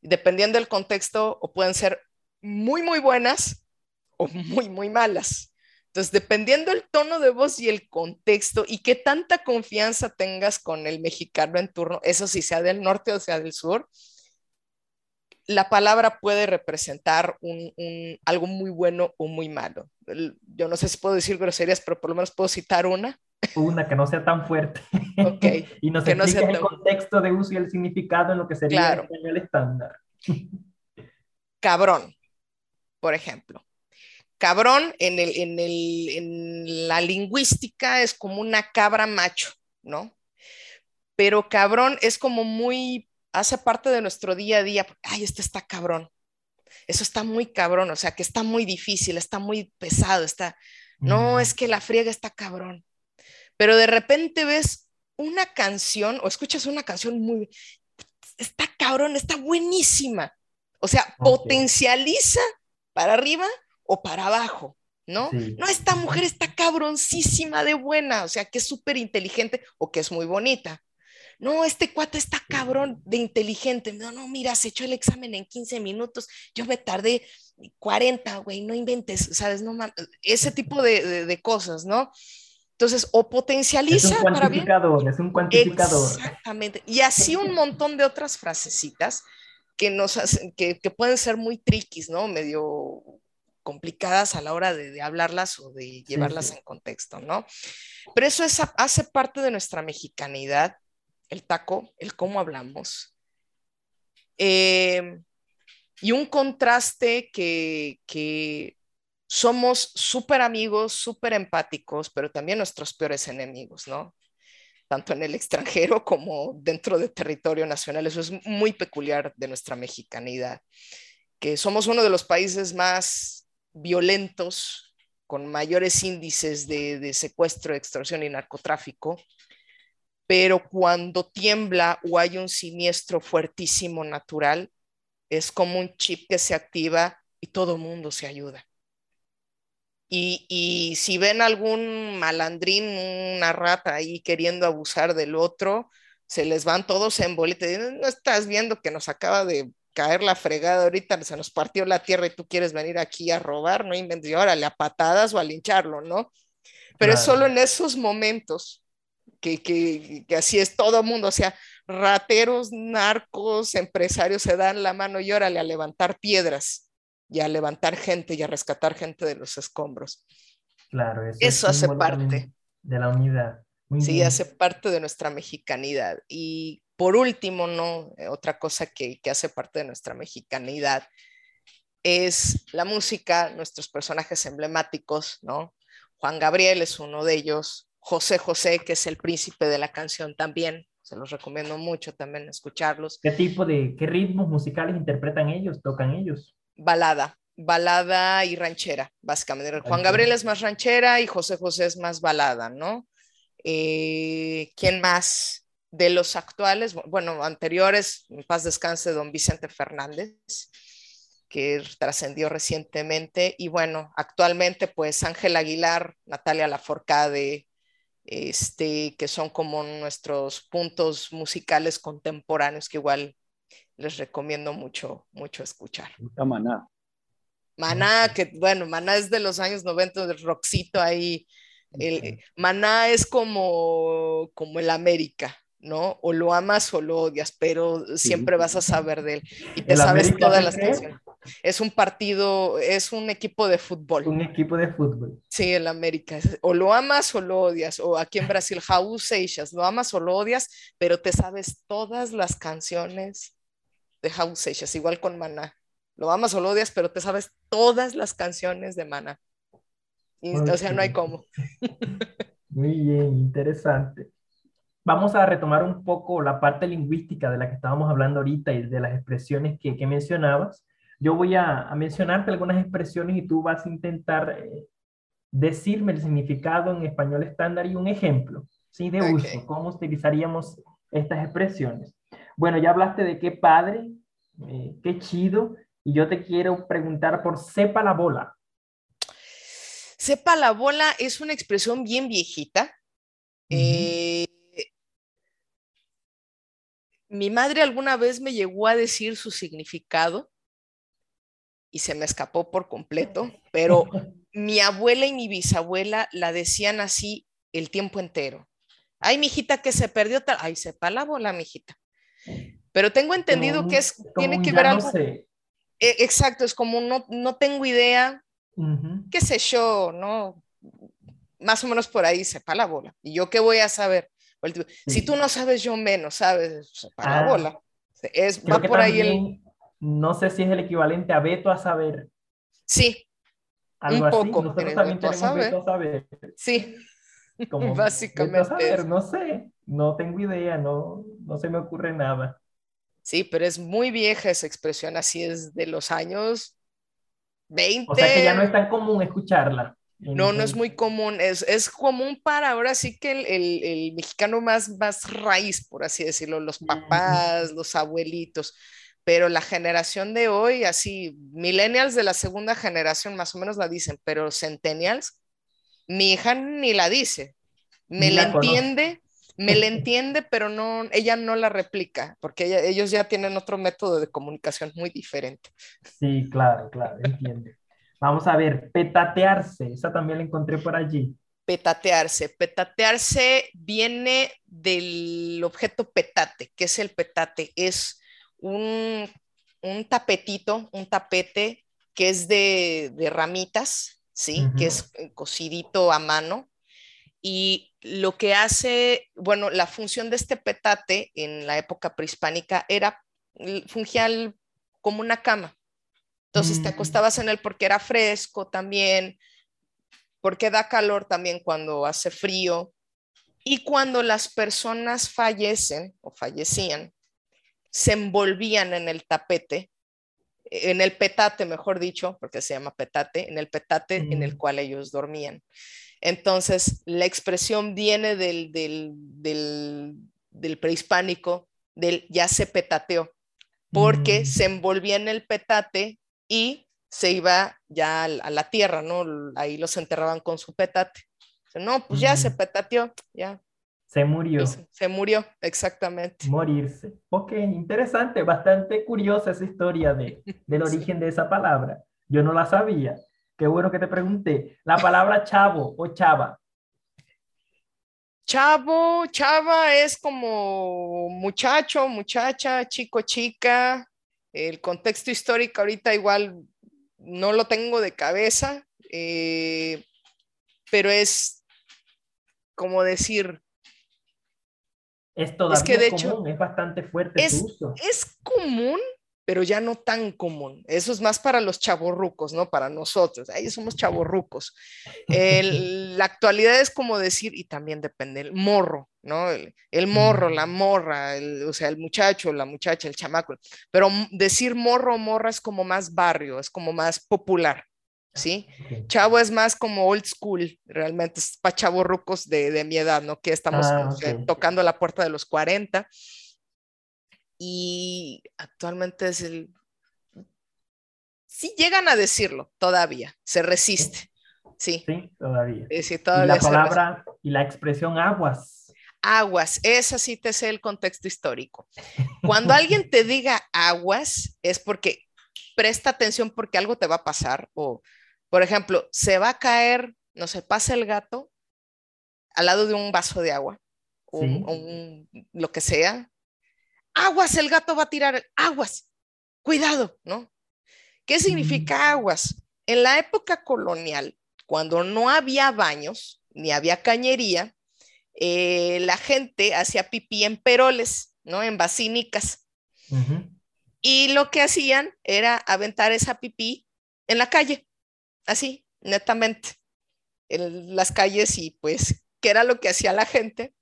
dependiendo del contexto, o pueden ser muy, muy buenas o muy, muy malas. Entonces, dependiendo el tono de voz y el contexto y qué tanta confianza tengas con el mexicano en turno, eso sí sea del norte o sea del sur, la palabra puede representar un, algo muy bueno o muy malo. Yo no sé si puedo decir groserías, pero por lo menos puedo citar una. Una que no sea tan fuerte. Ok. *laughs* y nos que no sea el contexto de uso y el significado en lo que sería el español estándar. *laughs* Cabrón, por ejemplo. Cabrón en, el, en, el, en la lingüística es como una cabra macho, ¿no? Pero cabrón es como muy hace parte de nuestro día a día. Ay, este está cabrón. Eso está muy cabrón, o sea, que está muy difícil, está muy pesado, está... No, es que la friega está cabrón. Pero de repente ves una canción o escuchas una canción muy... Está cabrón, está buenísima. O sea, potencializa para arriba o para abajo, ¿no? No, esta mujer está cabroncísima de buena, o sea, que es súper inteligente o que es muy bonita no, este cuate está cabrón de inteligente. No, no, mira, se echó el examen en 15 minutos, yo me tardé 40, güey, no inventes, ¿sabes? No ese tipo de, cosas, ¿no? Entonces, o potencializa es un cuantificador, Es un cuantificador. Exactamente. Y así un montón de otras frasecitas que, nos hacen, que, pueden ser muy triquis, ¿no? Medio complicadas a la hora de, hablarlas o de llevarlas en contexto, ¿no? Pero eso es, hace parte de nuestra mexicanidad el taco, el cómo hablamos. Eh, y un contraste que, somos súper amigos, súper empáticos, pero también nuestros peores enemigos, ¿no? Tanto en el extranjero como dentro del territorio nacional. Eso es muy peculiar de nuestra mexicanidad, que somos uno de los países más violentos, con mayores índices de secuestro, extorsión y narcotráfico, pero cuando tiembla o hay un siniestro fuertísimo natural, es como un chip que se activa y todo mundo se ayuda. Y, si ven algún malandrín, una rata ahí queriendo abusar del otro, se les van todos en bolita. No estás viendo que nos acaba de caer la fregada ahorita, se nos partió la tierra y tú quieres venir aquí a robar, no inventes, órale, a patadas o a lincharlo, ¿no? Pero es solo en esos momentos que, así es todo el mundo, o sea, rateros, narcos, empresarios se dan la mano y órale a levantar piedras y a levantar gente y a rescatar gente de los escombros. Claro, eso, hace parte de la unidad. sí, hace parte de nuestra mexicanidad. Y por último, ¿no? Eh, otra cosa que, que hace parte de nuestra mexicanidad es la música, nuestros personajes emblemáticos, ¿no? Juan Gabriel es uno de ellos, José José, que es el príncipe de la canción también. Se los recomiendo mucho también escucharlos. ¿Qué tipo de, qué ritmos musicales interpretan ellos, tocan ellos? Balada, balada y ranchera, básicamente. Juan Gabriel es más ranchera y José José es más balada, ¿no? Eh, ¿Quién más? De los actuales, bueno, anteriores, en paz descanse, don Vicente Fernández, que trascendió recientemente, y bueno, actualmente pues Ángel Aguilar, Natalia Laforcade, este, que son como nuestros puntos musicales contemporáneos que igual les recomiendo mucho, mucho escuchar. Maná. Maná, que bueno, Maná es de los años 90, del rockcito ahí. El, Maná es como, como el América, ¿no? O lo amas o lo odias, pero siempre vas a saber de él. Y te sabes todas las canciones. Es un partido, es un equipo de fútbol. Un equipo de fútbol. Sí, el América. O lo amas o lo odias. O aquí en Brasil, Jaú Seixas, lo amas o lo odias, pero te sabes todas las canciones de Jaú Seixas, igual con Maná. Lo amas o lo odias, pero te sabes todas las canciones de Maná. o sea, no hay cómo. *laughs* Muy bien, interesante. Vamos a retomar un poco la parte lingüística de la que estábamos hablando ahorita y de las expresiones que, que mencionabas. Yo voy a, a, mencionarte algunas expresiones y tú vas a intentar eh, decirme el significado en español estándar y un ejemplo ¿sí? de uso, cómo utilizaríamos estas expresiones. Bueno, ya hablaste de qué padre, eh, qué chido, y yo te quiero preguntar por sepa la bola. Sepa la bola es una expresión bien viejita. eh, mi madre alguna vez me llegó a decir su significado y se me escapó por completo, pero *laughs* mi abuela y mi bisabuela la decían así el tiempo entero. Ay, mijita, que se perdió tal. Ay, sepa la bola, mijita. Pero tengo entendido que es, tiene que ver algo. E, exacto, es como no, no tengo idea, qué sé yo, ¿no? Más o menos por ahí, sepa la bola. ¿Y yo qué voy a saber? Si tú no sabes, yo menos, ¿sabes? Para la ah. bola. Es, va por ahí el... No sé si es el equivalente a veto a saber. Sí. un poco. Nosotros también tenemos veto a saber. Sí. *laughs* *laughs* Básicamente. no sé, no tengo idea, no, no se me ocurre nada. Sí, pero es muy vieja esa expresión, así es de los años 20. O sea que ya no es tan común escucharla. No, no es muy común, es, es común para ahora sí que el, el, mexicano más, más raíz, por así decirlo, los papás, los abuelitos, pero la generación de hoy, así, millennials de la segunda generación más o menos la dicen, pero centennials, mi hija ni la dice, me la, entiende, me la *laughs* entiende, pero no, ella no la replica, porque ellos ya tienen otro método de comunicación muy diferente. Sí, claro, claro, entiende. Vamos a ver, petatearse, esa también la encontré por allí. Petatearse. Petatearse viene del objeto petate. ¿Qué es el petate? Es un, tapetito, un tapete que es de, ramitas, ¿sí? Que es cosidito a mano. Y lo que hace, bueno, la función de este petate en la época prehispánica era, fungía como una cama, entonces te mm. acostabas en él porque era fresco también, porque da calor también cuando hace frío. Y cuando las personas fallecen o fallecían, se envolvían en el tapete, en el petate, mejor dicho, porque se llama petate, en el petate en el mm. cual ellos dormían. Entonces, la expresión viene del, del, del, prehispánico, del ya se petateó, porque mm. se envolvía en el petate y se iba ya a la tierra, ¿no? Ahí los enterraban con su petate. No, pues ya se petateó, ya. Se murió. Se, murió, exactamente. Morirse. Ok, interesante, bastante curiosa esa historia de, *laughs* del origen de esa palabra. Yo no la sabía. Qué bueno que te pregunté. La palabra chavo o chava. Chavo, chava es como muchacho, muchacha, chico, chica, el contexto histórico ahorita igual no lo tengo de cabeza, eh, pero es como decir... Es todavía es que de común, hecho, es bastante fuerte es, Es común, pero ya no tan común. Eso es más para los chavorrucos, ¿no? Para nosotros. Ahí somos chavorrucos. *laughs* la actualidad es como decir, y también depende, el morro, ¿no? El, morro, la morra, o sea, el muchacho, la muchacha, el chamaco. Pero decir morro o morra es como más barrio, es como más popular. ¿Sí? Chavo es más como old school, realmente es para chavorrucos de, de mi edad, ¿no? Que estamos ah, tocando la puerta de los 40 y actualmente es el... Sí llegan a decirlo todavía, se resiste. Sí, sí todavía. Sí, todavía y la palabra y la expresión aguas. Aguas, esa sí te sé el contexto histórico. *laughs* Cuando alguien te diga aguas es porque presta atención porque algo te va a pasar o, por ejemplo, se va a caer, no sé, pasa el gato al lado de un vaso de agua o, lo que sea, aguas, el gato va a tirar, aguas, cuidado, ¿no? ¿Qué significa aguas? En la época colonial, cuando no había baños ni había cañería, eh, la gente hacía pipí en peroles, ¿no? En basínicas. Y lo que hacían era aventar esa pipí en la calle, así, netamente, en las calles y pues, ¿qué era lo que hacía la gente?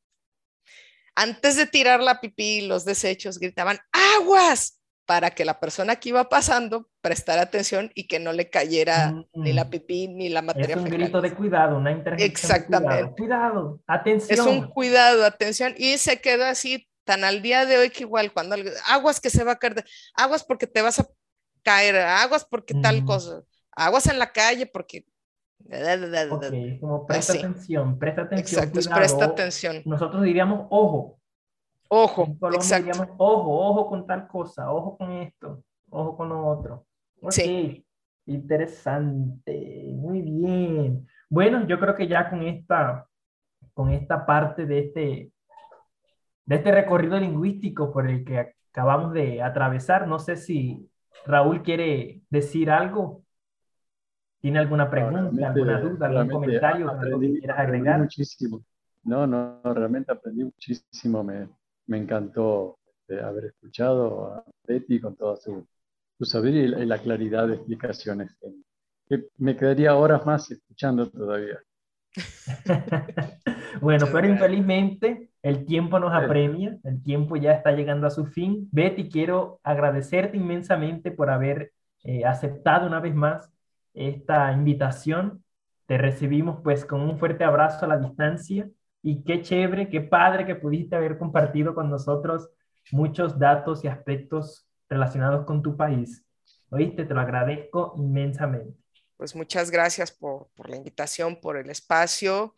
antes de tirar la pipí y los desechos, gritaban aguas para que la persona que iba pasando prestara atención y que no le cayera ni la mm. pipí ni la materia. Es un grito de cuidado, una intervención. Exactamente. Cuidado. atención. Es un cuidado, atención. Y se quedó así tan al día de hoy que igual cuando aguas que se va a caer, aguas porque te vas a caer, aguas porque tal mm. cosa, aguas en la calle porque como presta atención, presta atención. Exacto, presta atención. Nosotros diríamos ojo. Ojo, exacto. ojo, ojo con tal cosa, ojo con esto, ojo con lo otro. Sí. Interesante, muy bien. Bueno, yo creo que ya con esta, con esta parte de este, de este recorrido lingüístico por el que acabamos de atravesar, no sé si Raúl quiere decir algo ¿Tiene alguna pregunta, alguna duda, algún comentario, algo que quieras agregar? Muchísimo. No, no, realmente aprendí muchísimo. Me, me encantó este, haber escuchado a Betty con toda su, su saber y la, claridad de explicaciones. me quedaría horas más escuchando todavía. *laughs* bueno, pero infelizmente el tiempo nos apremia, el tiempo ya está llegando a su fin. Betty, quiero agradecerte inmensamente por haber eh, aceptado una vez más esta invitación. Te recibimos pues con un fuerte abrazo a la distancia y qué chévere, qué padre que pudiste haber compartido con nosotros muchos datos y aspectos relacionados con tu país. Oíste, te lo agradezco inmensamente. Pues muchas gracias por, la invitación, por el espacio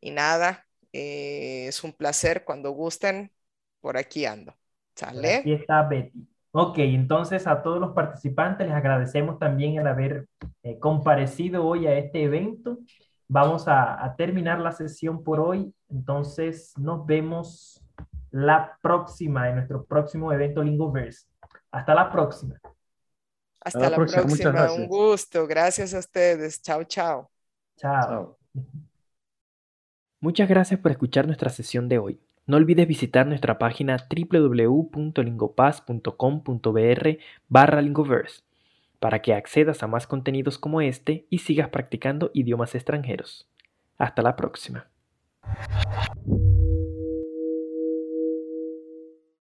y nada, eh, es un placer cuando gusten, por aquí ando. ¿Sale? Aquí está Betty. Ok, entonces a todos los participantes les agradecemos también el haber eh, comparecido hoy a este evento. Vamos a, terminar la sesión por hoy, entonces nos vemos la próxima, en nuestro próximo evento Lingoverse. Hasta la próxima. Hasta, la, próxima, un gusto. Gracias a ustedes. Chao, chao. Chao. Muchas *laughs* gracias por escuchar nuestra sesión de hoy. No olvides visitar nuestra página www.lingopaz.com.br barra lingoverse para que accedas a más contenidos como este y sigas practicando idiomas extranjeros. Hasta la próxima.